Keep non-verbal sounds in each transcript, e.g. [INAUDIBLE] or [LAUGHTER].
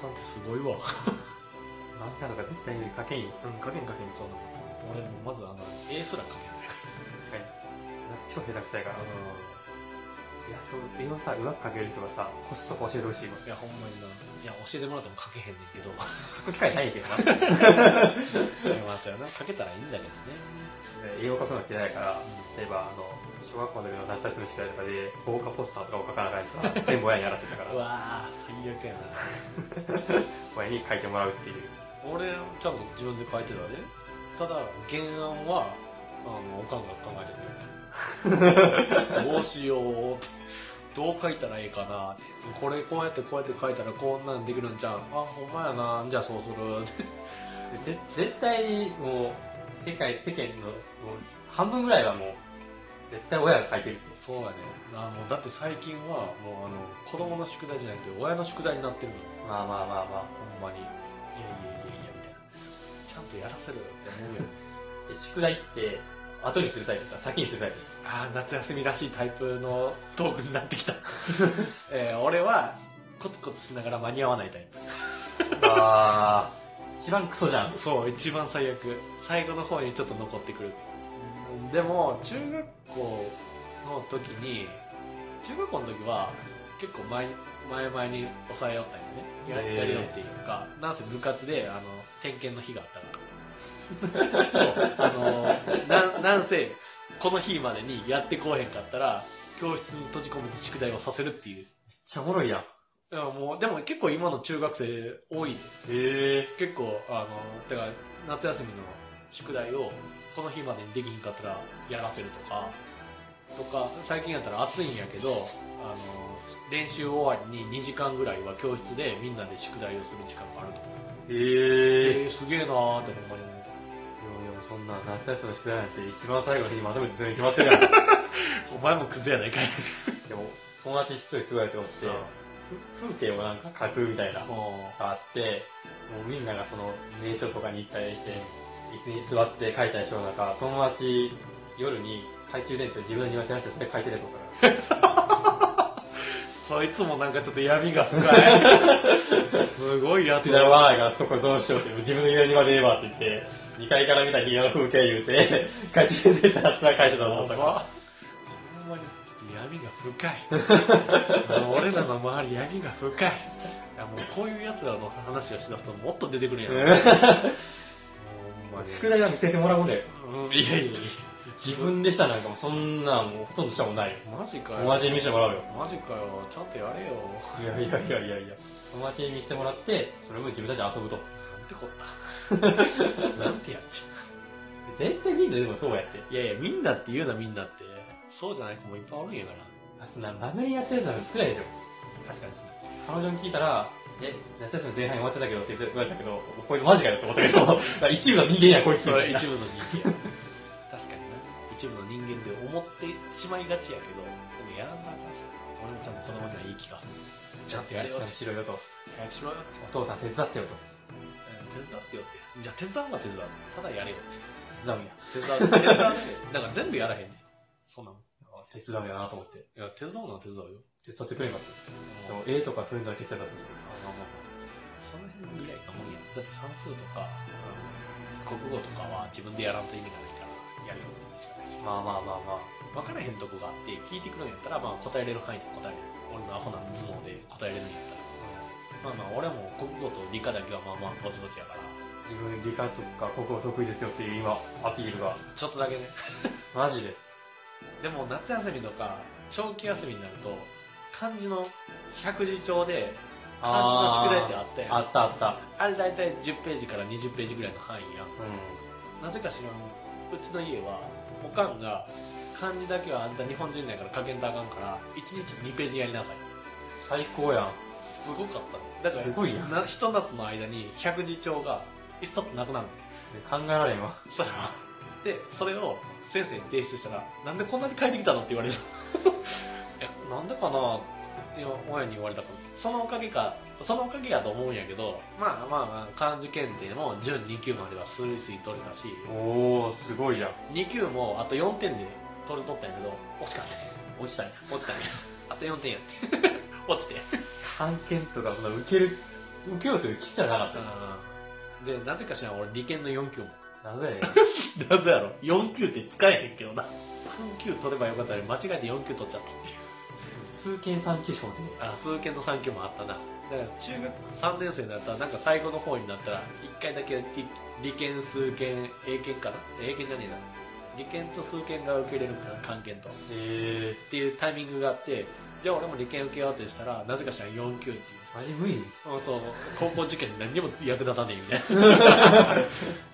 さんってすごいわ。漫画とか絶対に書けんよ。うん、書けん書けん、そうなの。俺、まずあの、絵すら書けんね。確かに。なんか超下手くそやから。いや、そう、絵をさ、うまく描ける人がさ、コツとか教えてほしいわ。いや、ほんまにな。いや、教えてもらっても書けへんねんけど。[LAUGHS] 機会ないけどな。[LAUGHS] いやまあ、そうやな。書けたらいいんだけどね。で絵を描くの嫌いやから、例えば、あの、小学校の時の夏休み宿題とかで、豪華ポスターとかを描かなあかんやつさ、全部親にやらせてたかうら、わぁ、最悪やな。[LAUGHS] 親に描いてもらうっていう。俺、ちゃんと自分で書いてたね。ただ、原案は、あの、おかんが考えてくれる。[LAUGHS] どうしようって。どう書いたらいいかなこれこうやってこうやって書いたらこんなんできるんじゃん。あ、ほんまやな。じゃあそうするって。ぜ [LAUGHS] 絶対にもう、世界、世間の、もう、半分ぐらいはもう、絶対親が描いてるって。そうやね。あもうだって最近は、もうあの、子供の宿題じゃなくて親の宿題になってるのよ。まあまあまあまあ。ほんまに。いやいやいやいや、みたいな。ちゃんとやらせろよって思うよ。[LAUGHS] で宿題って、後にするタイプか、先にするタイプ。ああ、夏休みらしいタイプのトークになってきた。[LAUGHS] えー俺は、コツコツしながら間に合わないタイあー、一番クソじゃんプ。。そう、一番最悪。最後の方にちょっと残ってくる。でも、中学校の時に、中学校の時は、結構前、前々に抑えよったんよね。ややりよっていうか、なんせ部活で、あの、点検の日があったから。[LAUGHS] そう。あの、なん、なんせ、この日までにやってこうへんかったら、教室に閉じ込めて宿題をさせるっていう。めっちゃおもろいやん。いやもう、でも結構今の中学生多い。へえ。結構、あの、だから、夏休みの宿題を、この日までにできひんかったらやらせるとか、とか、最近やったら暑いんやけど、あの、練習終わりに2時間ぐらいは教室でみんなで宿題をする時間があるとか。へえ。えー、すげえなーってほんまに思う。そんな夏休みの宿題なんて一番最後の日にまとめてするに決まってるやん。[LAUGHS] お前もクズやないかい。でも、友達一人すごいやつがおって、ふ風景をなんか描くみたいながあって、もうみんながその名所とかに行ったりして、椅子に座って描いたりしよう中、友達夜に懐中電灯自分の庭照らしてそれ描いてるやつおったか [LAUGHS] そいつもなんかちょっと闇が深い。[LAUGHS] すごいやつ宿題はがそこどうしようって、自分の家の庭でええわって言って、2階から見た庭の風景言うて、[LAUGHS] 懐中電灯照らして描いてたと思ったから。ほんまにちょっと闇が深い。俺らの周り闇が深い。いやもうこういう奴らの話をしだすともっと出てくるんやん宿題は見せてもらうもんだよ。うん、いやいやいや。自分でしたなんかもうそんなんもうほとんどしたもんないよ。マジかよ。友達に見せてもらうよ。マジかよ。ちゃんとやれよ。いやいやいやいやいや。友達に見せてもらって、それも自分たちで遊ぶと。なんてこった。[LAUGHS] なんてやっちゃ絶対みんなでもそうやって。う。いやいや、みんなって言うなみんなって。そうじゃない子もいっぱいおるんやから。あ、そんな、まめにやってるやつなんか少ないでしょ。確かにそう。彼女に聞いたら、え、夏休み前半に終わってたけどって言われたけど、こいつマジかよって思ったけど、[LAUGHS] 一部の人間やこいつ。一部の人間。確かにな。一部の人間で思ってしまいがちやけど、でもやらんとあかんし。俺もちゃんと子供には言い聞かす。ちゃんとやれよ。ちゃんとしろよと。早くしろよ。お父さん手伝ってよと。手伝ってよって。じゃあ手伝うは手伝う。ただやれよ。手伝うんや。手伝う。手伝うって。だから全部やらへんねん。そんなもん。あ手伝うんやなと思って。いや、手伝うのは手伝うよ。手伝ってくれんかった。でも、絵とかそういうのだけ手伝ってくれあ、まあまあその辺ぐらいなもんや。だって算数とか、国語とかは自分でやらんと意味がないから、やるよってしかないし。まあまあまあまあ。分からへんとこがあって、聞いてくるんやったら、まあ答えれる範囲で答えれる。俺のアホな頭脳で答えれるんやったら。まあまあ、俺も国語と理科だけはまあまあ、ぼちぼちやから、自分理科とか国語得意ですよっていう今、アピールが。ちょっとだけね。マジで。でも夏休みとか、長期休みになると、漢字の百字帳で、漢字の宿題ってあったやん。あったあった。あれ大体10ページから20ページぐらいの範囲やん。うなぜか知らん、うちの家は、おかんが、漢字だけはあんた日本人だから書けんとあかんから、1日2ページやりなさい。ん。最高やん。すごかったね。だから、すごいやんなひと夏の間に百字帳が一冊なくなるの。考えられんわ。そしたら、で、それを先生に提出したら、なんでこんなに書いてきたのって言われる。なんでかな？いや、親に言われたから。そのおかげか、そのおかげやと思うんやけど、まあまあまあ、漢字検定も準2級まではスルスイ取れたし、おー、すごいじゃん。2級もあと4点で取れとったんやけど、惜しかった。落ちたんや。落ちたね。[LAUGHS] あと4点やって。[LAUGHS] 落ちて。判検とか、そんな受ける受けようという気すらなかったよ。うんで、なぜかしらん俺理研の4級も。なぜ？やねん。なぜやろ ?4 級って使えへんけどな。3級取ればよかったのに間違えて4級取っちゃった。数件3級しか持ってねあ、数研と3級もあったな。だから中学3年生になったら、なんか最後の方になったら、1回だけ理理研、数研、英検かな？英検じゃねえな。理研と数研が受けれるから、関研と。っえていうタイミングがあって、じゃあ俺も理研受けようとしたら、なぜかしらん4級っていう。ー、マジ無理？そうそう、高校受験に何にも役立たねえみたいな。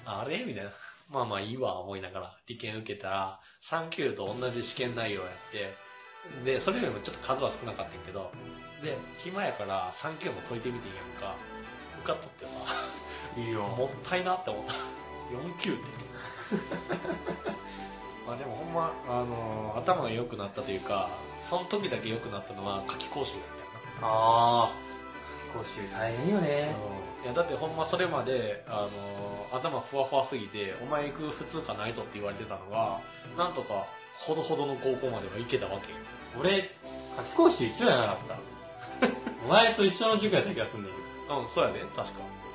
[LAUGHS] あれ？みたいな。まあまあいいわ、思いながら、理研受けたら、3級と同じ試験内容やって、で、それよりもちょっと数は少なかったんやけど、で、暇やから3級も解いてみていいやんか。受かっとってさ、[LAUGHS] いいよ。もったいなって思った。4級って。[LAUGHS] まあでもほんま、あのー頭が良くなったというか、その時だけ良くなったのは夏期講習だったよな。あー、講習大変よね。いやだってほんまそれまで、あのー頭ふわふわすぎてお前行く普通科ないぞって言われてたのがなんとかほどほどの高校までは行けたわけよ俺、夏期講習一緒じゃなかった。お前と一緒の塾やった気がすんねんけうんそうやで確か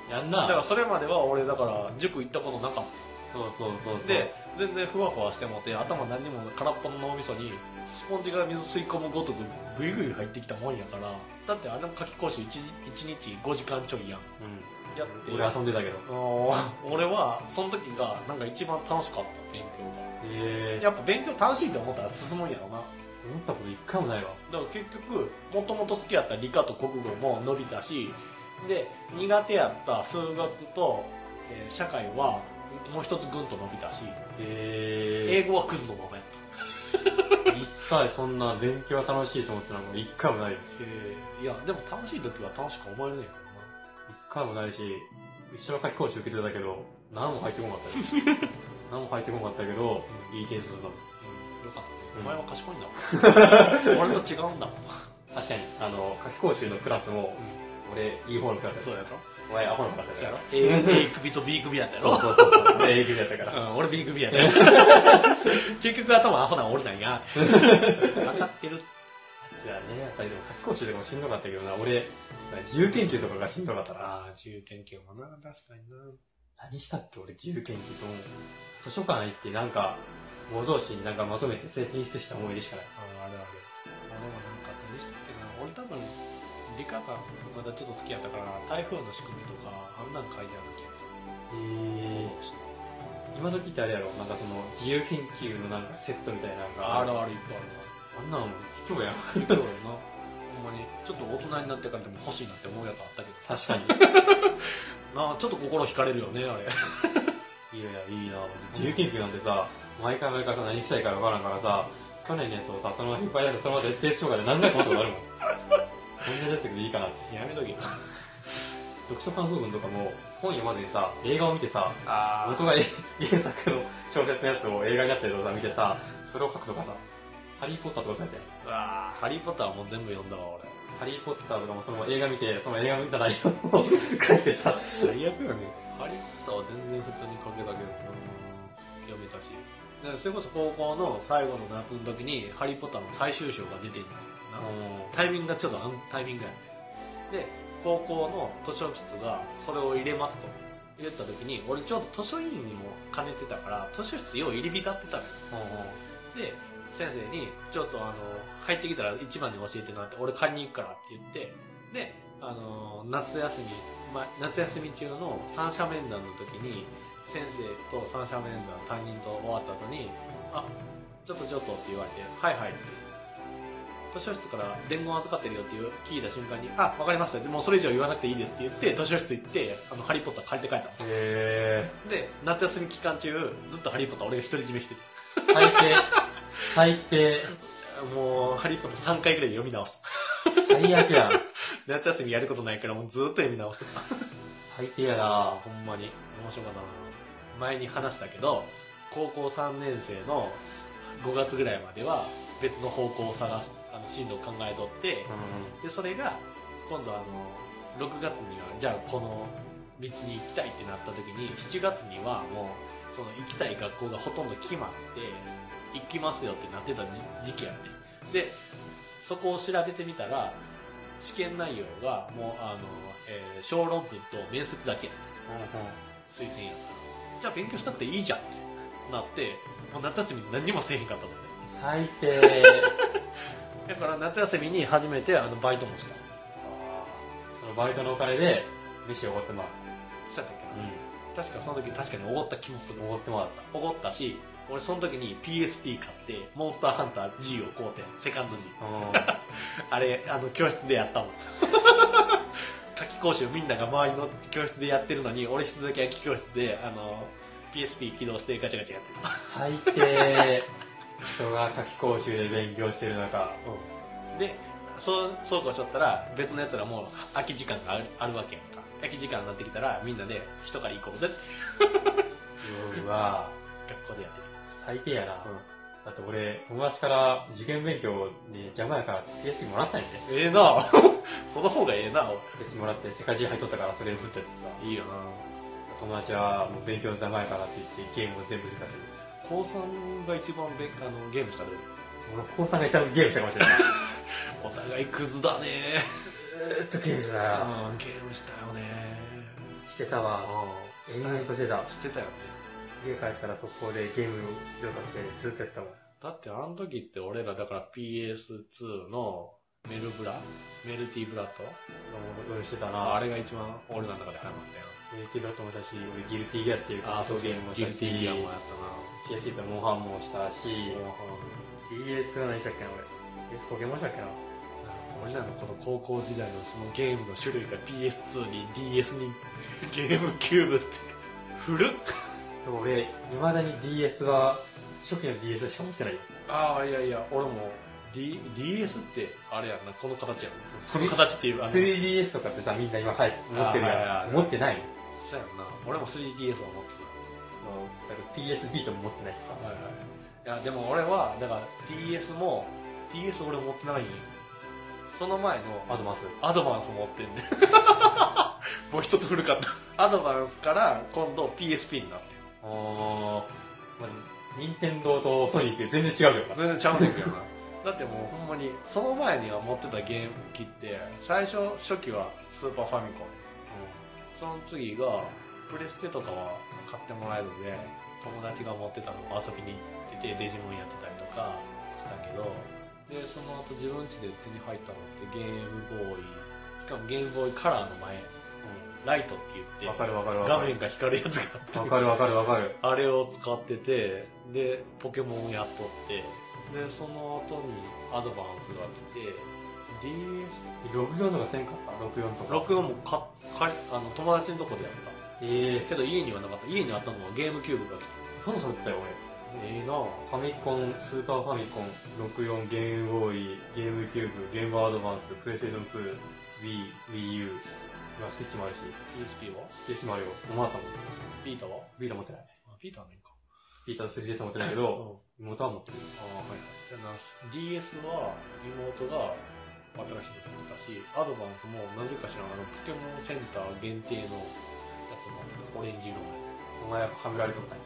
ど。やんだからな。それまでは俺だから塾行ったことなかっそうそうそうそう。たで全然ふわふわしてもって頭何にも空っぽの脳みそにスポンジが水吸い込むごとくグイグイ入ってきたもんやからだってあれの夏期講習 1, 1日5時間ちょいやんやってうん。俺遊んでたけど。あのー俺はその時がなんか一番楽しかった勉強がへえ。やっぱ勉強楽しいと思ったら進むんやろな。思ったこと一回もないわ。だから結局、もともと好きやった理科と国語も伸びたし、で、苦手やった数学と、えー社会はもう一つぐんと伸びたし、へ英語はクズのままやった。え。[LAUGHS] 一切そんな勉強が楽しいと思ったのも一回もないよ。いや、でも楽しい時は楽しく思えるねん。一回もないし、一緒の夏期講習受けてたけど、何も入ってこなかったよ。[LAUGHS] 何も入ってこなかったけど、いい点数だった。お前は賢いんだもん。[LAUGHS] 俺と違うんだもん。確かに、あの、夏期講習のクラスも、俺、いい方のクラスやそうやろお前、アホのクラスややろろ [LAUGHS] A, A 組と B 組やったやろそうそうそうそう。俺、英語やったから。[LAUGHS] うん、俺 B 組やね。結局頭アホな俺なんや。分かってる。そうやね。やっぱりでも夏期講習とかもしんどかったけどな、俺、自由研究とかがしんどかったな。ああ、自由研究もな、確かにな。何したっけ俺、自由研究とも。図書館行ってなんか、模造紙になんかまとめて提出した思い出しかない。ああ、あるある。俺もなんか何したっけな。俺多分、理科がまだちょっと好きやったから、台風の仕組みとか、あんなん書いてある気がする。へ今時ってあれやろなんかその、自由研究のなんかセットみたいなのがあるある、いっぱいあんなの卑怯やん。あるな。いくらな。ほんまに、ちょっと大人になってからでも欲しいなって思うやつあったけど。確かに。[LAUGHS] なあ、ちょっと心惹かれるよね、あれ。[LAUGHS] いやいや、いいな自由研究なんてさ、毎回毎回さ、何したいかわからんからさ、去年のやつをさ、そのままいっぱいやって、そのまま徹底しようかで何回もことがあるもん。こんなですけどいいかなって。やめとけ。読書感想文とかも、本読まずにさ、映画を見てさ、あ元が原作の小説のやつを映画になってるのをさ、見てさ、それを書くとかさ、ハリーポッターとかされて、うわーハリーポッターはもう全部読んだわ、俺。ハリーポッターとかもその映画見て、その映画見た内容を [LAUGHS] 書いてさ、最悪やね。ハリーポッターは全然普通に書けたけど、読めたし。でそれこそ高校の最後の夏の時に、ハリーポッターの最終章が出てんのな。タイミングがちょっとあんタイミングやって。で、高校の図書室がそれを入れますと言った時に、俺ちょうど図書委員にも兼ねてたから、図書室よう入り浸ってたのよ。で、先生に、ちょっとあの、入ってきたら一番に教えてなって、俺借りに行くからって言って、で、あの、夏休み、ま、夏休み中の三者面談の時に、先生と三者面談担任と終わった後に、あ、ちょっとちょっとって言われて、はいはいって。図書室から伝言預かってるよっていう聞いた瞬間に、あ、わかりました。もうそれ以上言わなくていいですって言って、図書室行って、あの、ハリーポッター借りて帰ったの。へで、夏休み期間中、ずっとハリーポッター俺が独り占めしてて。ー、最低、[LAUGHS] 最低、もう、ハリーポッター3回ぐらい読み直した。最悪やん。[LAUGHS] 夏休みやることないからもうずっと読み直してた。最低やなほんまに。面白かったな前に話したけど、高校3年生の5月ぐらいまでは別の方向を探し、あの、進路を考えとって、うで、それが、今度あの、6月には、じゃあこの道に行きたいってなった時に、7月にはもう、その行きたい学校がほとんど決まって、行きますよってなってた時時期やって。で、そこを調べてみたら、試験内容がもうあの、えー小論文と面接だけ。推薦やったじゃあ勉強したくていいじゃん。ってなってもう夏休み何にもせえへんかったもんね最低。[LAUGHS] だから夏休みに初めてあのバイトもした。そのバイトのお金で、飯をおごってもらそうやったっけう。な、確かその時確かにおごった気もするうん。おごってもらっおごったし俺その時に PSP 買ってモンスターハンター G を買うてセカンド G [LAUGHS] た。あれあの教室でやったもん夏期講習みんなが周りの教室でやってるのに俺一人だけ夏期教室であの PSP 起動してガチャガチャやってた最低。人が夏期講習で勉強してる中。でそうそうこうしとったら別のやつらも空き時間があるあるわけやんか空き時間になってきたらみんなで一狩り行こうぜって [LAUGHS] うわ学校でやって最低やな。た、だって俺、友達から受験勉強で邪魔やから PSP もらったんやね。ええな [LAUGHS] その方がええな PSP もらって世界中入っとったからそれずっとやってさ。いいよな友達はもう勉強邪魔やからって言ってゲームを全部捨てたし。高3が一番べあのゲームしたで俺、高3が一番ゲームしたかもしれない。[LAUGHS] お互いクズだねずーっとゲームしてたよ。うんゲームしたよねしてたわ。うん延々としてた。してたよね家帰ったら速攻でゲームを用させてずっとやったもん。だってあの時って俺らだから PS2 のメルブラメルティブラッド俺してたあな。あれが一番俺らの中で流行ったよメルティブラッドもしたし、俺ギルティギアっていうああそうゲームもしたし、ギルティギアもやった PSP とモンハンもしたし、な DS は何したっけな俺。DS ポケモンしたっけな俺らのこの高校時代のそのゲームの種類が PS2 に DS にゲームキューブって古っ [LAUGHS] でも俺、未だに DS は、初期の DS しか持ってないよ。ああいやいや俺も、D、DS ってあれやんなこの形やん。そこの形っていうあの。3DS とかってさ、みんな今、はい、持ってるあはいはいはい。やん。持ってないの。そうやんな。俺も 3DS は持ってだから PS ビートも持ってないしさ。るはいはい。いやでも俺はだから DS も DS 俺持ってないんよ。その前のアドバンス。アドバンス持ってんね [LAUGHS] もう一つ古かった。アドバンスから今度 PSP になってあー、まず、任天堂とソニーって全然違うよな。全然ちゃうねんけどな。[LAUGHS] だってもうほんまにその前には持ってたゲーム機って最初初期はスーパーファミコン。その次がプレステとかは買ってもらえるんで友達が持ってたのを遊びに行っててデジモンやってたりとかしたけどでその後自分家で手に入ったのってゲームボーイ。しかもゲームボーイカラーの前ライトって言ってわかるわかるわかる。画面が光るやつがあってわかるわかるわかる。あれを使っててでポケモンやっとってでその後にアドバンスが来て DS 64とかせんかった ?64 とか。64もかかあの友達のとこでやったええけど家にはなかった家にあったのはゲームキューブが来ー、ほとんどそうだったよ俺。てええなぁファミコン、スーパーファミコン、64、ゲームボーイ、ゲームキューブ、ゲームアドバンス、プレイステーション2、Wii、Wii U、まあスイッチもあるし、PSP は？PS もあるよ。もうあったもん。ピータは？ビータ持ってない。あピータはねんかビータと 3DS 持ってないけうんど、妹は持ってる。ああはいじゃあな DS は妹が新しいの持ったしアドバンスもなぜかしらあのポケモンセンター限定のやつもオレンジ色のやつお前ははめられとったんや。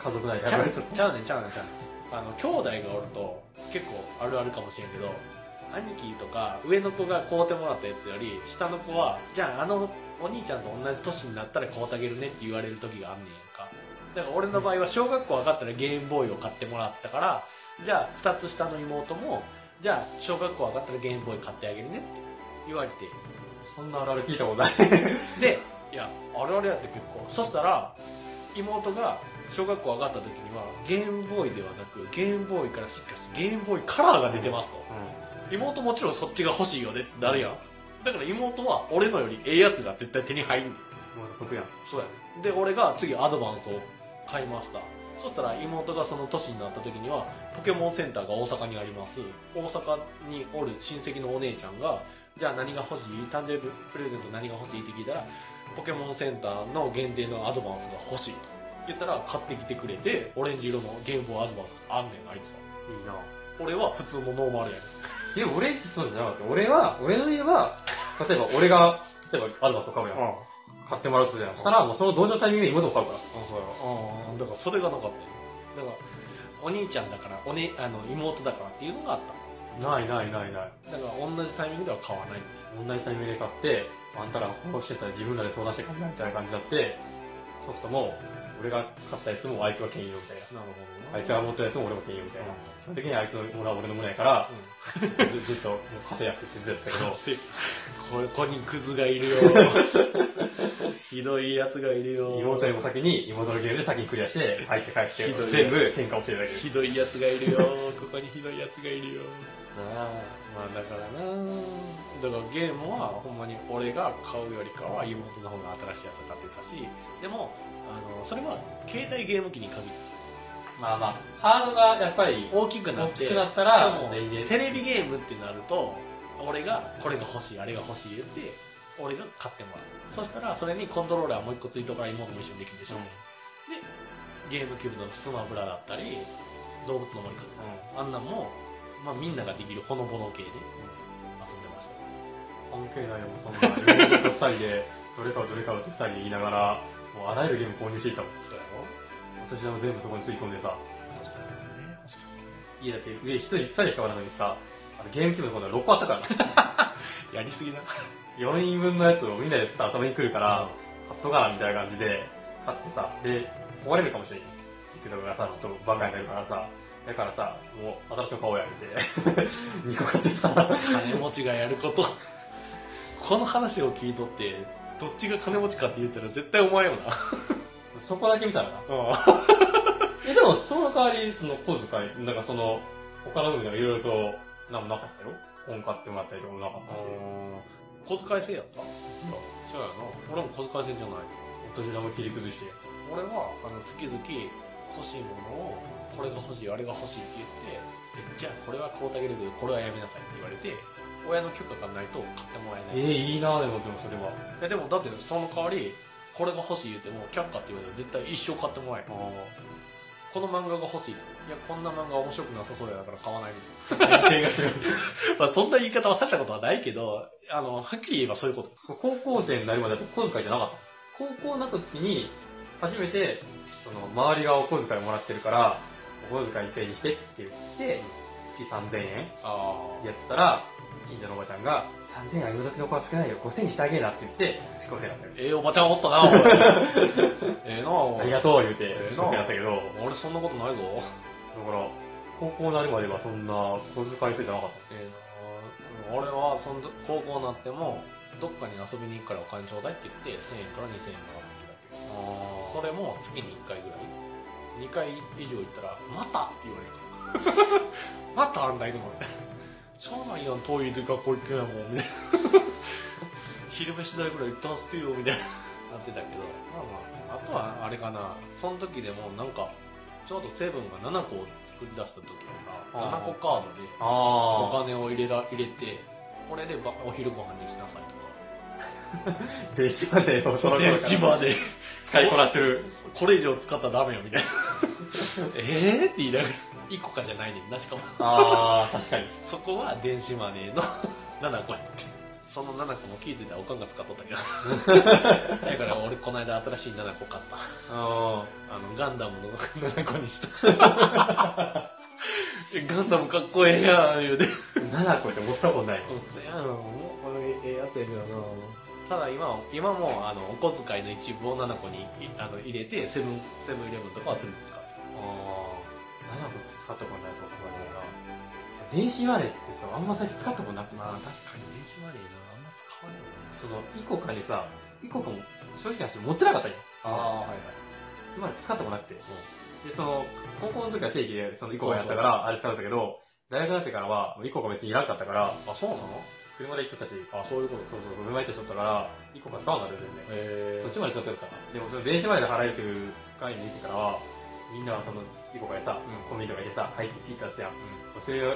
家族内でちゃうはめられとった。ちゃうねんちゃうねんちゃうねんあの兄弟がおると結構あるあるかもしれんけど兄貴とか上の子が買うてもらったやつより下の子はじゃああのお兄ちゃんと同じ年になったら買うてあげるねって言われる時があんねんか。だから俺の場合は小学校上がったらゲームボーイを買ってもらったからじゃあ2つ下の妹もじゃあ小学校上がったらゲームボーイ買ってあげるねって言われて。そんなあるある聞いたことない。でいやあれあれやって結構そしたら妹が小学校上がった時にはゲームボーイではなくゲームボーイからしかしゲームボーイカラーが出てますと、妹もちろんそっちが欲しいよね。ってなるやん、だから妹は俺のよりええやつが絶対手に入んねん。妹得やん。そうやね。で俺が次アドバンスを買いました。そしたら妹がその年になった時にはポケモンセンターが大阪にあります。大阪におる親戚のお姉ちゃんがじゃあ何が欲しい？誕生日プレゼント何が欲しい？って聞いたらポケモンセンターの限定のアドバンスが欲しいと言ったら買ってきてくれてオレンジ色のゲームボーイアドバンスがあんねんあいつは。いいな。俺は普通のノーマルやねんでも俺ってそうじゃなかった。俺は、俺の家は、例えば俺が、例えばアドバンスを買うやん。買ってもらうとするやん。したら、もうその同時のタイミングで妹も買うから。あそうやあだからそれがなかったよだからお兄ちゃんだからお、ね、あの妹だからっていうのがあったないないないない。だから同じタイミングでは買わない同じタイミングで買って、あんたらこうしてたら自分らで相談して考えみたいな感じになって、ソフトも、俺が買ったやつもあいつが兼用みたいな。なるほどあいつが持ったやつも俺も兼用みたいな。うん。基本的にはあいつのものは俺のものやから、ず [LAUGHS] ずっと稼やってってずっとやけど、[LAUGHS] ここにクズがいるよ。[LAUGHS] ひどい奴がいるよ。妹よりも先に、妹のゲームで先にクリアして、入って返して全部喧嘩起きてるだけ。ひどい奴がいるよ。ここにひどい奴がいるよ。なあ。まあだからなだからゲームはほんまに俺が買うよりかは妹の方が新しいやつ買ってたしでもあのそれは携帯ゲーム機に限ってまあまあ、ハードがやっぱり、大きくなって大きくなったらしかもテレビゲームってなると俺がこれが欲しいあれが欲しい言って俺が買ってもらう。そしたらそれにコントローラーもう一個ついとから妹も一緒にできるでしょ、ゲームキューブのスマブラだったり動物の森かあんなんも、まあ、みんなができるほのぼの系で。遊ん関係ないよ、そんな。妹と二人で、どれかをどれかをって二人で言いながら、もうあらゆるゲーム購入していったもん。そうやろ私は全部そこについ込んでさ、どうしたらね家だけ上一人二人しかおらないのにさ、あのゲームキューブの今度は6個あったから [LAUGHS] やりすぎな4人分のやつをみんなで遊びに来るから、買っとかなみたいな感じで、買ってさ、で、壊れるかもしれん。スティックとかがさ、ちょっとバカになるからさ、だからさ、もう新しいの買おうや、みて。[LAUGHS] 2個買ってさ、金持ちがやることこの話を聞いとってどっちが金持ちかって言ったら絶対お前よ [LAUGHS] そこだけ見たらな。なえ、[LAUGHS] でも、その代わり、その小遣い、なんかその、他の部分でもいろいろと、なんもなかったよ。本買ってもらったりとかもなかったし。小遣い制やった？そうそうやな俺も小遣い制じゃないお年玉切り崩して。俺はあの月々欲しいものをこれが欲しいあれが欲しいって言ってえじゃあこれは買うてあげるけどこれはやめなさいって言われて親の許可がないと買ってもらええない、ー、いいなでも、でもそれは。えでもだってその代わりこれが欲しい言っても却下って言われたら絶対一生買ってもらえないこの漫画が欲しいいやこんな漫画面白くなさそうやから買わないみたいな。[LAUGHS] まあそんな言い方はされたことはないけどあのはっきり言えばそういうこと。高校生になるまでだと小遣いじゃなかった。高校になった時に、初めて、その、周りがお小遣いもらってるから、お小遣い整理してって言って、月3000円あやってたら、近所のおばちゃんが、3000円は今時の子は少ないよ、5000円にしてあげるなって言って、月5000円になったよ。ええおばちゃんおったなおい。[LAUGHS] ええなありがとう言うて、ええ5000円やったけど、だか俺そんなことないぞ。ら、高校になるまではそんな小遣い制じゃなかっええな俺はその高校になってもどっかに遊びに行くからお金ちょうだいって言って1000円から2000円もらってるだけた。それも月に1回ぐらい。2回以上行ったら「また?」って言われる。[LAUGHS] またあんだ行くのしょうがないやん遠いで学校行けやもんみたいな。[LAUGHS] 昼飯代ぐらい出してよみたいななってたけど。まあまああとはあれかな。その時でもなんかちょうどセブンが7個を作り出した時とかあー7個カードであお金を入れら入れてこれでばお昼ご飯にしなさいとか。あ。[LAUGHS] 電子マネーをその頃電子使いこなしてる。これ以上使ったらダメよみたいな。[LAUGHS] えーって言いながら1個かじゃないねんなしかも。ああ、確かに。そこは電子マネーの [LAUGHS] 7個やって。その7個も気づいたらおかんが使っとったけど。[LAUGHS] だから俺この間新しい7個買った。ああのガンダムの7個にした。え [LAUGHS] ガンダムかっこええやん言うて。7個って持ったことない。うっせやんもうこれええやつやけどな。ただ今今もあのお小遣いの一部を7個にいあの入れてセブンセブンイレブンとかはすぐ使ってああ、7個って使ったことないそう考えたら。電子マネーってさ、あんま最近使ったことなくてさ、確かに電子マネーなあんま使わないよねその、イコカにさ、イコカも正直な話持ってなかったんよ。ああはいはい今まで使ったことなくて。で、その、高校の時は定期でそのイコカやったから、あれ使うんだけど、大学になってからは、イコカ別にいらんかったから、あそうなの？車で行ってたし、あそういうことそうそうそう、車行ってしとったから、イコカ使わなかったよ、全然。えそっちまでちょっとやったな。でもその電子マネーで払えるという概念に行ってからは、みんなはその、イコカでさ、うん。コンビニとかでさ、入ってピッて出すやん。それを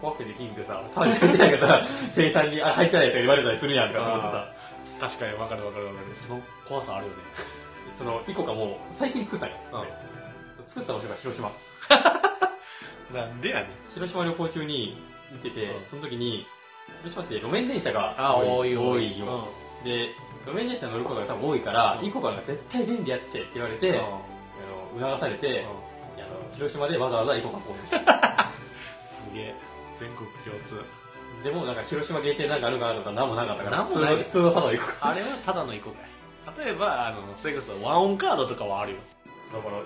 怖くてできんってさ、たまに入ってないから、[LAUGHS] 生産に、あ、入ってないとか言われたりするやんかと思ってさ、確かに分かる分かる分かるその怖さあるよね。[LAUGHS] その、イコカも最近作ったんよ。うん。作った場所が広島。[LAUGHS] なんでやねん。広島旅行中に行ってて、うん。その時に、広島って路面電車があ多い多いよ。うん。で、路面電車乗ることが多分多いから、うん。イコカが絶対便利やってって言われて、促されて、うんあの広島でわざわざイコカ購入した。[LAUGHS] すげえ全国共通。でもなんか広島限定なんかあるかなとか何もなかったから、なんもない普通の、普通のただ行くか。あれはただの一個かい。例えば、あの、それこそワンオンカードとかはあるよ。だから、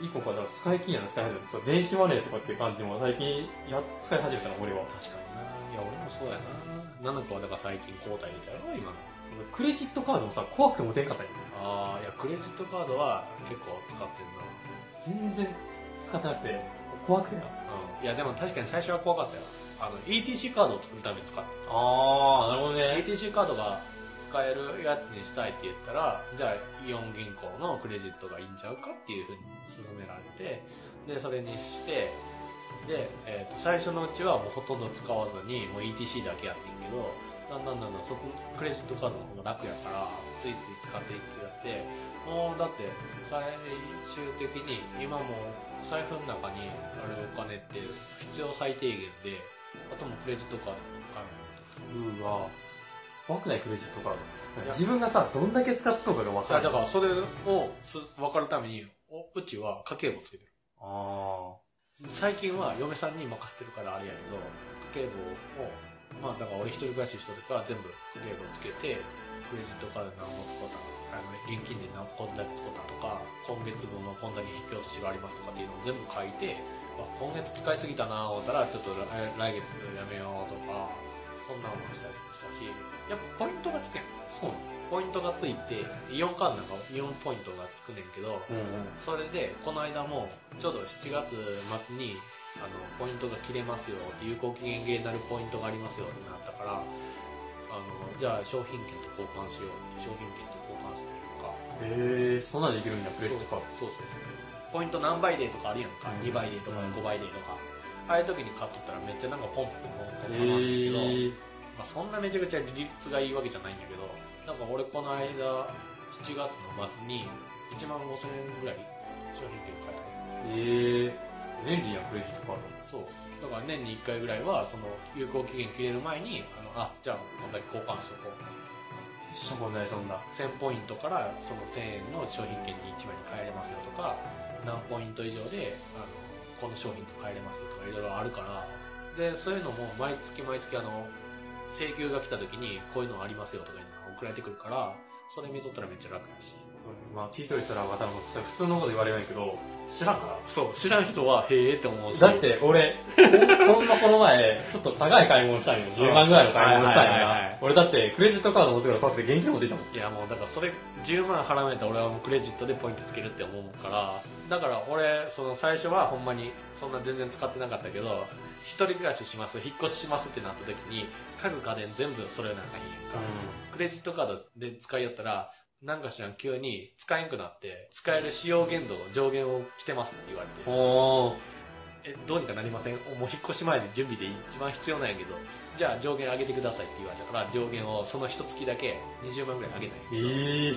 一個から使い切りやの使い始めた。電子マネーとかっていう感じも最近や使い始めたな、俺は。確かにな。いや、俺もそうやな。ナナコはだから最近交代みたいなの今の。クレジットカードもさ、怖くて持てんかったんよ。ああ、いや、クレジットカードは結構使ってんな。全然使ってなくて、怖くてな。うん。いや、でも確かに最初は怖かったよ。あの、ETC カードを作るために使ってた。あー、なるほどね。ETC カードが使えるやつにしたいって言ったら、じゃあイオン銀行のクレジットがいいんちゃうかっていうふうに勧められて、で、それにして、で、えっ、と、最初のうちはもうほとんど使わずに、もう ETC だけやってんけど、だんだんだんだんそこ、クレジットカードの方が楽やから、ついつい使っていってやって、もうだって、最終的に、今も財布の中にあるお金って必要最低限で、あともクレジットカードあるうわ怖くないクレジットカード。自分がさ、どんだけ使っとうかが分、かる。だからそれをす分かるために、おうちは家計簿つけてる。ああ最近は嫁さんに任せてるからあれやけど、家計簿を、まあだから俺一人暮らししとるから全部家計簿つけて、クレジットカード何も使ったあの現金で何こんだけ使ったとか、今月分のこんだけ引き落としがありますとかっていうのを全部書いて、あ今月使いすぎたなぁ思ったらちょっと来来月やめようとか、そんなのもしたりしたし、やっぱポイントがつけん。そうポイントがついて、イオンカードなんかイオンポイントがつくねんけど、うんうん。それで、この間も、ちょうど7月末に、あの、ポイントが切れますよって、有効期限切れになるポイントがありますよってなったから、あの、じゃあ商品券と交換しようって、商品券と。へえー、そんなんできるんや、クレジットカード。そうそうそう。ポイント何倍デーとかあるやんか。うん2倍デーとかうん5倍デーとか。ああいう時に買っとったらめっちゃなんかポンプポンポンポンへ溜まるんだけど、あ、そんなめちゃくちゃ利率がいいわけじゃないんだけど、なんか俺この間、7月の末に1万5千円ぐらい商品券買ったえー、便利やん、クレジットカーそう。だから年に1回ぐらいは、その、有効期限切れる前に、あの、あ、じゃあ、こんだけ交換しとこう。ド。しょこない、そんな。1000ポイントから、その1000円の商品券に1枚に変えれますよとか、何ポイント以上で、あの、この商品と変えれますよとか、いろいろあるから、で、そういうのも毎月毎月あの、請求が来た時に、こういうのありますよとかいうのが送られてくるから、それ見とったらめっちゃ楽だし。まあ、聞いといたらまた普通のこと言われないけど、知らんから。そう、知らん人は、へえって思うし。だって俺、[LAUGHS] この前、ちょっと高い買い物したんよ。10万ぐらいの買い物したんや。俺だってクレジットカード持ってからパッて現金持っていたもん。いやもうだからそれ10万払わないと俺はもうクレジットでポイントつけるって思うからだから俺その最初はほんまにそんな全然使ってなかったけど一人暮らしします引っ越ししますってなった時に家具家電全部それなんかいいやんか、クレジットカードで使いよったらなんかしらん急に使えんくなって使える使用限度上限を来てますって言われて。えどうにかなりません？もう引っ越し前で準備で一番必要なんやけど。じゃあ上限上げてくださいって言われたから上限をその一月だけ20万ぐらい上げたんやえ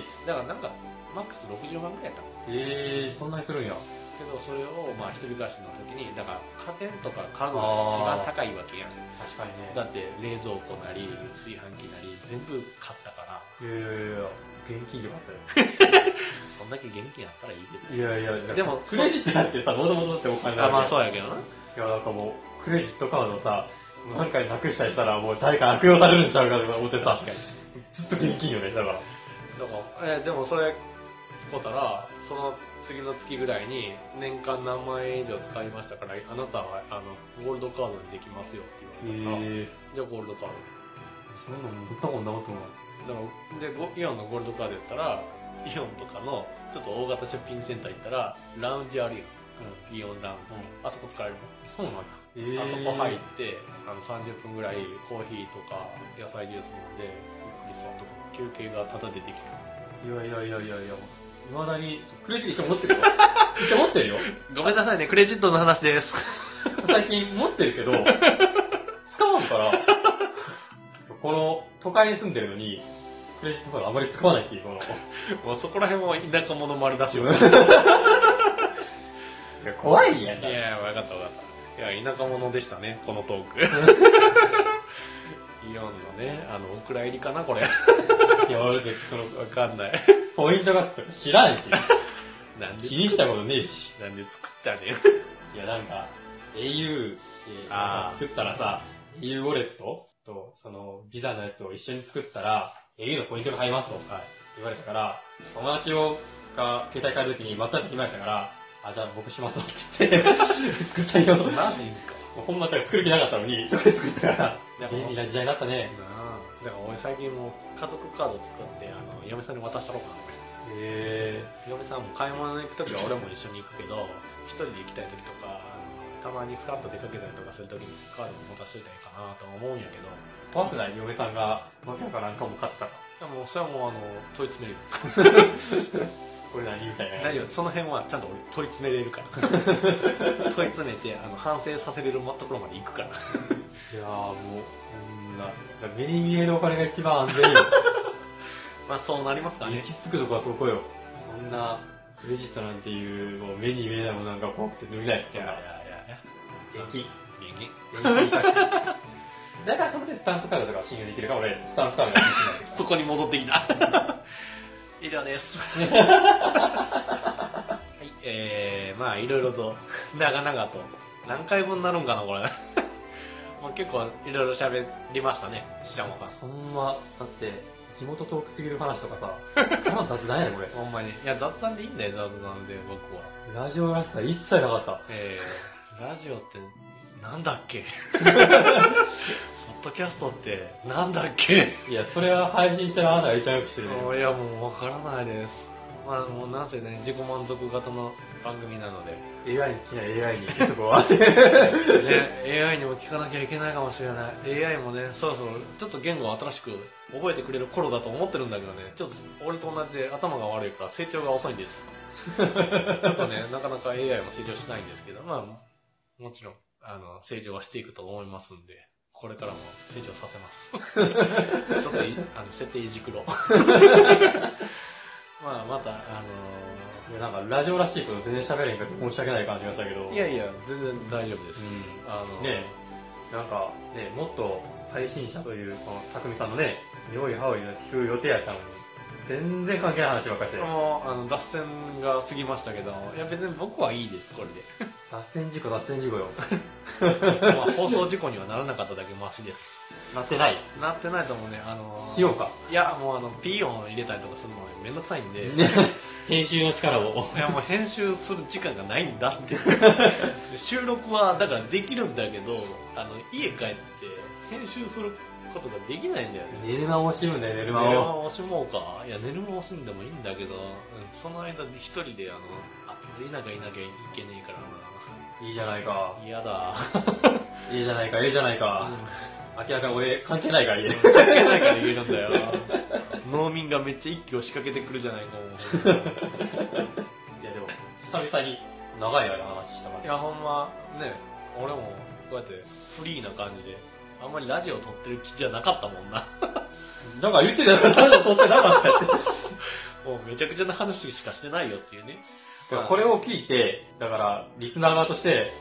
ー、だからなんか、マックス60万ぐらいやったの。えー、そんなにするんや。けど、それを、まあ、一人暮らしの時に、だから、家電とか家具が一番高いわけやん。確かにね。だって、冷蔵庫なり、炊飯器なり、全部買ったから、いやいやいや、現金でよかったよ。[LAUGHS] そんだけ現金あったらいいけいやいや、でもクレジットだってさ、もともとってお金ど。あ、まあ、う。そうやけどな。いや、なんかもう、クレジットカードさ、何回なくしたりしたら、もう誰か悪用されるんちゃうかとか思ってさ、確かに。ずっと現金よね、だから。だから、え、でもそれ、使ったら、その次の月ぐらいに、年間何万円以上使いましたから、あなたは、あの、ゴールドカードにできますよって言われたから、えじゃあゴールドカード。ー、そんなの持ったことなかったもん。だからでゴイオンのゴールドカードやったらイオンとかのちょっと大型ショッピングセンター行ったらラウンジあるよ、イオンラウンジ、あそこ使えるそうなんや。えの、あそこ入ってあの30分ぐらいコーヒーとか野菜ジュース飲んでゆっくり座っとく休憩がタダでできる。いやいやいやいやいや、いまだに、クレジット持ってるよ。[LAUGHS] 一応持ってるよ。ごめんなさいねクレジットの話です。最近持ってるけど、[LAUGHS] 使わんから、この都会に住んでるのに、クレジットカードあまり使わないっていう、この、い [LAUGHS] もうそこら辺も田舎者丸出しよ。[LAUGHS] いや怖いやん。やいや分かった分かった。いや田舎者でしたねこのトーク。[LAUGHS] イオンのねあのお蔵入りかなこれ。いや、俺、その、分かんない。ポイントがつくとか知らんし、なんで気にしたことねえし。なんで作ったねん。いや、なんか、au で作ったらさ、au ウォレットと、その、ビザのやつを一緒に作ったら、au のポイントが入りますと、言われたから、友達を、が携帯変えるときに全く暇やったから、あ、じゃあ僕しますわって言って、作ったよ。もなんでいいんか。うほんまだから作る気なかったのに、そこで作ったから、だ便利な時代になったね。だから俺最近もう家族カード作って、あの、嫁さんに渡したろうかな。へ嫁さんも買い物に行くときは俺も一緒に行くけど、一人で行きたいときとか、たまにフラッと出かけたりとかするときにカードも持たしといたらいいかなと思うんやけど、ー。怖くない嫁さんが、わけわからんかも買ったら。でもそれはもうあの、問い詰める。[LAUGHS] これ何みたいな。大丈夫、その辺はちゃんと俺問い詰めれるから。問い詰めて、あの、反省させれるところまで行くから。いやーもう、こんな、目に見えるお金が一番安全よ。[LAUGHS] まあそうなりますかね行。き着くとこはそこよ。そんな、クレジットなんていう、もう目に見えないものなんか怖くて伸びないっていう現金。現金かだからそれでスタンプカードとか信用できるから俺、スタンプカードが信用できる。そこに戻ってきた。以上です。はい、えー、まあいろいろと、長々と、何回分になるんかな、これ。もう結構いろいろ喋りましたね、しゃもさん。そんな、だって、地元遠くすぎる話とかさ、[LAUGHS] ただの雑談やねこれ。ほんまに。いや、雑談でいいんだよ、雑談で、僕は。ラジオらしさ一切なかった。えー、ラジオって、なんだっけ？[LAUGHS] ポッドキャストって、なんだっけ？いや、それは配信したらあなたが一番よく知るね。いや、もうわからないです。まあ、もうなんせね、自己満足型の番組なので、AI に聞きない AI に、そこは。ね、AI にも聞かなきゃいけないかもしれない。AI もね、そろそろちょっと言語を新しく覚えてくれる頃だと思ってるんだけどね、ちょっと俺と同じで頭が悪いから成長が遅いんです。[LAUGHS] ちょっとね、なかなか AI も成長しないんですけど、まあ、もちろん、あの、成長はしていくと思いますんで、これからも成長させます。[LAUGHS] ちょっとい、あの、設定いじくろう。[LAUGHS] まあ、また、あいや、なんかラジオらしいこと全然喋れんかって申し訳ない感じがしたけど。のいやいや、全然大丈夫です。うん。あの、ねえ、なんかね、もっと配信者という、この匠さんのね、妙いハワイを聞く予定やったのに、全然関係ない話ばっかりして、もう、あの、脱線が過ぎましたけど、いや別に僕はいいです、これで。[LAUGHS] 脱線事故、脱線事故よ。[LAUGHS] まあ、放送事故にはならなかっただけマシです。なってない。なってないと思うね、あのしようか。いや、もうあの、ピー音入れたりとかするのね、めんどくさいんで、ね、[LAUGHS] 編集の力を。いやもう編集する時間がないんだって。収録は、だからできるんだけど、あの、家帰って編集することができないんだよね。寝る間を惜しむんだよ、寝る寝る間間を。惜しもうか。いや、寝る間惜しんでもいいんだけど、うんその間に一人であの、暑い中いなきゃいけねえからいいじゃないか。な。嫌だ。いいじゃないか、いいじゃないか。明らかに俺関係ないから家。関係ないから言えるんだよ。農民がめっちゃ一気を仕掛けてくるじゃないか、いやでも、久々に長い間話したから。いや、ほんま、ね、俺もこうやってフリーな感じで、あんまりラジオ撮ってる気じゃなかったもんな。だから言ってたよ、ラジオ撮ってなかったって。もうめちゃくちゃな話しかしてないよっていうね。だからこれを聞いて、だから、リスナー側として、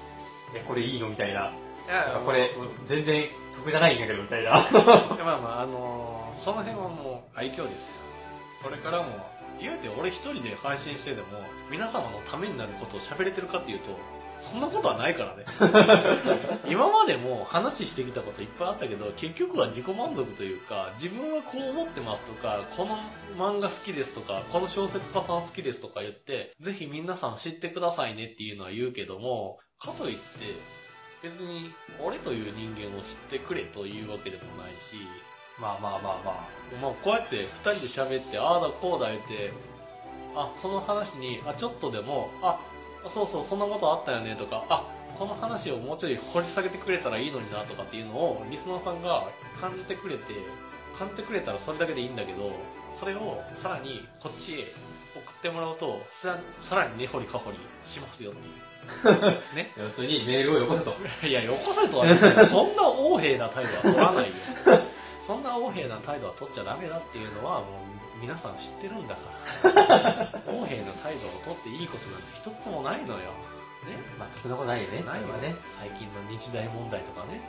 え、これいいのみたいな。いやこれ、全然得じゃないんだけど、みたいな。いやまあまあ、あのーその辺はもう愛嬌ですよ。これからも、言うて俺一人で配信してでも、皆様のためになることを喋れてるかっていうと、そんなことはないからね。[LAUGHS] 今までも話してきたこといっぱいあったけど、結局は自己満足というか、自分はこう思ってますとか、この漫画好きですとか、この小説家さん好きですとか言って、ぜひ皆さん知ってくださいねっていうのは言うけども、かといって、別に俺という人間を知ってくれというわけでもないし、まあまあまあままあ、こうやって二人で喋って、ああだこうだ言って、あ、その話に、あ、ちょっとでも、あ、そうそう、そんなことあったよねとか、あ、この話をもうちょい掘り下げてくれたらいいのになとかっていうのを、リスナーさんが感じてくれて、感じてくれたらそれだけでいいんだけど、それをさらにこっちへ送ってもらうと、ささらに根掘りか掘りしますよっていう。[LAUGHS] ね？あ。要するにメールをよこせと。[LAUGHS] いや、よこせとは言ってないそんな横柄な態度は取らないよ。[LAUGHS] そんな横柄な態度は取っちゃダメだっていうのは、もう皆さん知ってるんだから。[LAUGHS] 横柄な態度を取っていいことなんて一つもないのよ。ね。まあ、そんなことないよね。ないわね。最近の日大問題とかね。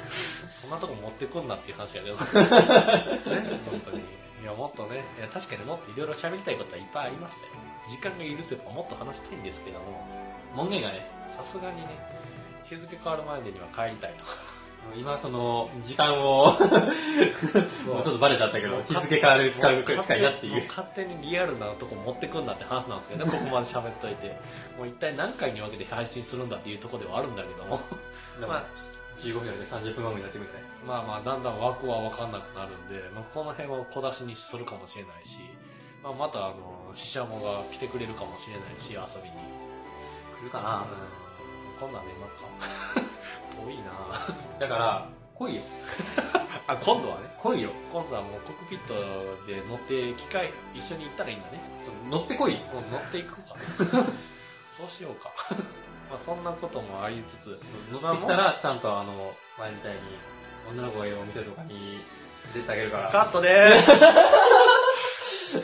[LAUGHS] そんなとこ持ってくんなっていう話やけど。[LAUGHS] ね、本当に。いや、もっとね、いや確かにもっといろいろ喋りたいことはいっぱいありましたよ。時間が許せばもっと話したいんですけども、門限がね、さすがにね、日付変わるまでには帰りたいと。今その、時間を、[LAUGHS] もうちょっとバレちゃったけど、日付変わる近く近いなっていう。も勝手にリアルなとこ持ってくんだって話なんですけどね、ここまで喋っといて。もう一体何回に分けて配信するんだっていうところではあるんだけども。まあまあ、15分で30分番組になってくるね。まあまあ、だんだん枠は分かんなくなるんで、まあ、この辺は小出しにするかもしれないし、まあ、また、あの、シシャモが来てくれるかもしれないし、遊びに。来るかなうん、こんなんますか遠いな [LAUGHS] だから、来いよ。[LAUGHS] あ、今度はね、来いよ。今度はもうコックピットで乗って機械一緒に行ったらいいんだね。乗ってこい。乗っていくか。[LAUGHS] そうしようか。まあそんなこともありつつ、乗ってきたら、ちゃんとあの、前みたいに、女の子がいるお店とかに連れてあげるから。カットでーす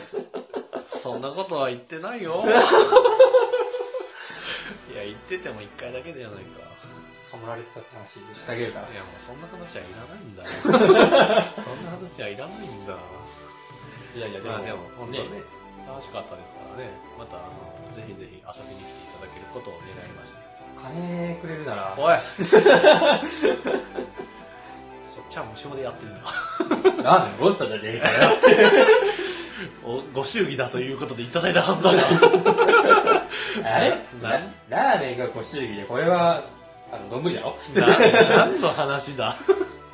そんなことは言ってないよ。いや、言ってても一回だけじゃないか。かもられてたって話してあげるからい。や、もうそんな話はいらないんだよ。[LAUGHS] そんな話はいらないんだ。いやいや、でも、まあでも、本当ねね、楽しかったですからね。また、あの、ぜひぜひ遊びに来ていただけることを願いまして。金くれるなら、おい [LAUGHS] こっちは無償でやってるんだ。ラーメンボッタじゃねえかよ。[LAUGHS] おご祝儀だということでいただいたはずだが。あれ？ラーメンがご祝儀で、これは、あの、丼だろな何の話だ？[LAUGHS]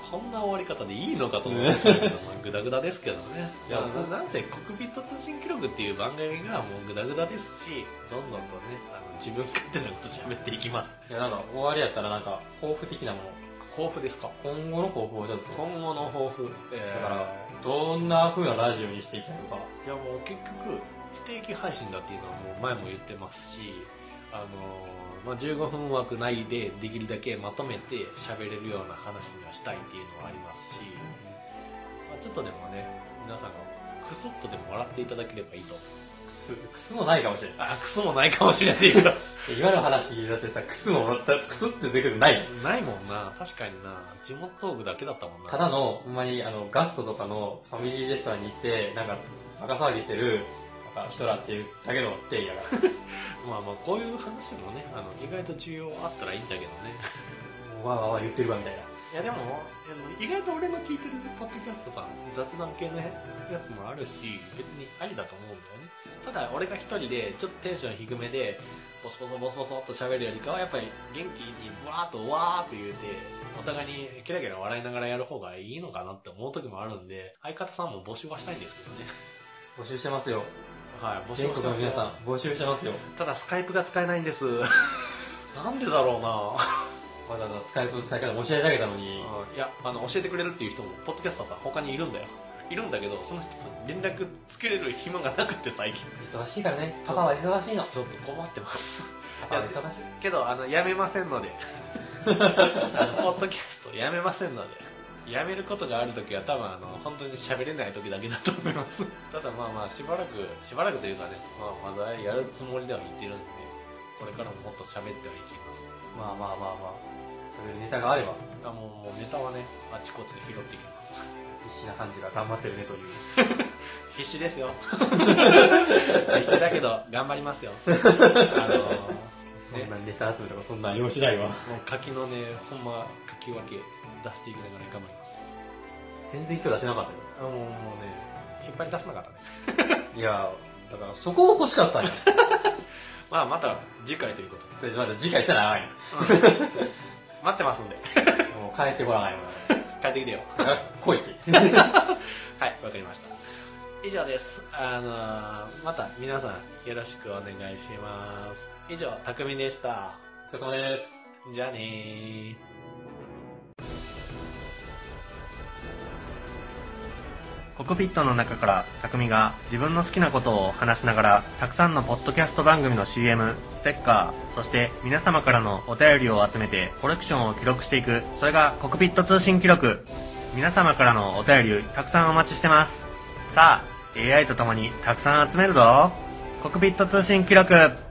こんな終わり方でいいのかと思うんですけど、まあ、グダグダですけどね。いや、ななんせ、コックピット通信記録っていう番組がもうグダグダですし、どんどんとね、あの自分勝手なこと喋っていきます。いや、なんか、終わりやったらなんか、抱負的なもの。抱負ですか？今後の抱負をちょっと、今後の抱負？えだから、どんな風なラジオにしていきたいのか。いやもう結局、不定期配信だっていうのはもう前も言ってますし、あのまあ、15分枠内でできるだけまとめて喋れるような話にはしたいっていうのはありますし、まあ、ちょっとでもね、皆さんがクスッとでも笑っていただければいいと。くす、くすもないかもしれない。あ、クスもないかもしれないけど。[LAUGHS] 今の話だってさ、くすもった、くすって出てくるのない。ないもんな、確かにな。地元トークだけだったもんな。ただの、ほんまに、あの、ガストとかのファミリーレストランに行って、なんか、バカ騒ぎしてる、か、人らっていうだけの定義やから。まあまあ、こういう話もね、あの、意外と重要あったらいいんだけどね。わーわーわー言ってるわ、みたいな。いやでも、意外と俺の聞いてるポッドキャストさん、雑談系のやつもあるし、別にありだと思うんだよね。ただ、俺が一人で、ちょっとテンション低めで、ボソボソボソボソっと喋るよりかは、やっぱり元気にブワーっとわーって言うて、お互いにキラキラ笑いながらやる方がいいのかなって思う時もあるんで、相方さんも募集はしたいんですけどね。募集してますよ。はい、募集全国の皆さん、募集してますよ。ただ、スカイプが使えないんです。[LAUGHS] なんでだろうなわざわざスカイプの使い方教えてあげたのに、いや、あの、教えてくれるっていう人も、ポッドキャスターさん他にいるんだよ。いるんだけど、その人と連絡つけれる暇がなくて最近。忙しいからね。パパは忙しいの。ちょっと困ってます。パパは忙しい。けど、あの、やめませんので。[LAUGHS] ポッドキャストやめませんので。やめることがあるときは多分あの、本当に喋れないときだけだと思います。[LAUGHS] ただまあまあ、しばらく、しばらくというかね、まあまだやるつもりではいってるんで、これからももっと喋ってはいきます。まあまあまあまあ。そういうネタがあれば、あもう、もうネタはね、あちこちで拾っていきます。[LAUGHS] 必死な感じが頑張ってるねという。[LAUGHS] 必死ですよ。必死だけど、頑張りますよ。あのそんなネタ集めとかそんなん用しないわ。もう柿のね、ほんま、柿分け出していきながら頑張ります。全然今日出せなかったよ。あもうもうね、引っ張り出せなかったね。[LAUGHS] いやだからそこを欲しかったんや。[LAUGHS] まあ、また次回ということで。それじゃまた次回したら長い待ってますんで。の。[LAUGHS] もう帰ってこないもん帰ってきてよ。来いって。はい、わかりました。以上です。あのー、また皆さんよろしくお願いします。以上、たくみでした。お疲れ様です。じゃあねー。コクピットの中から匠が自分の好きなことを話しながらたくさんのポッドキャスト番組の CM、ステッカー、そして皆様からのお便りを集めてコレクションを記録していく、それがコクピット通信記録。皆様からのお便りたくさんお待ちしてます。さあ、AI と共にたくさん集めるぞ。コクピット通信記録。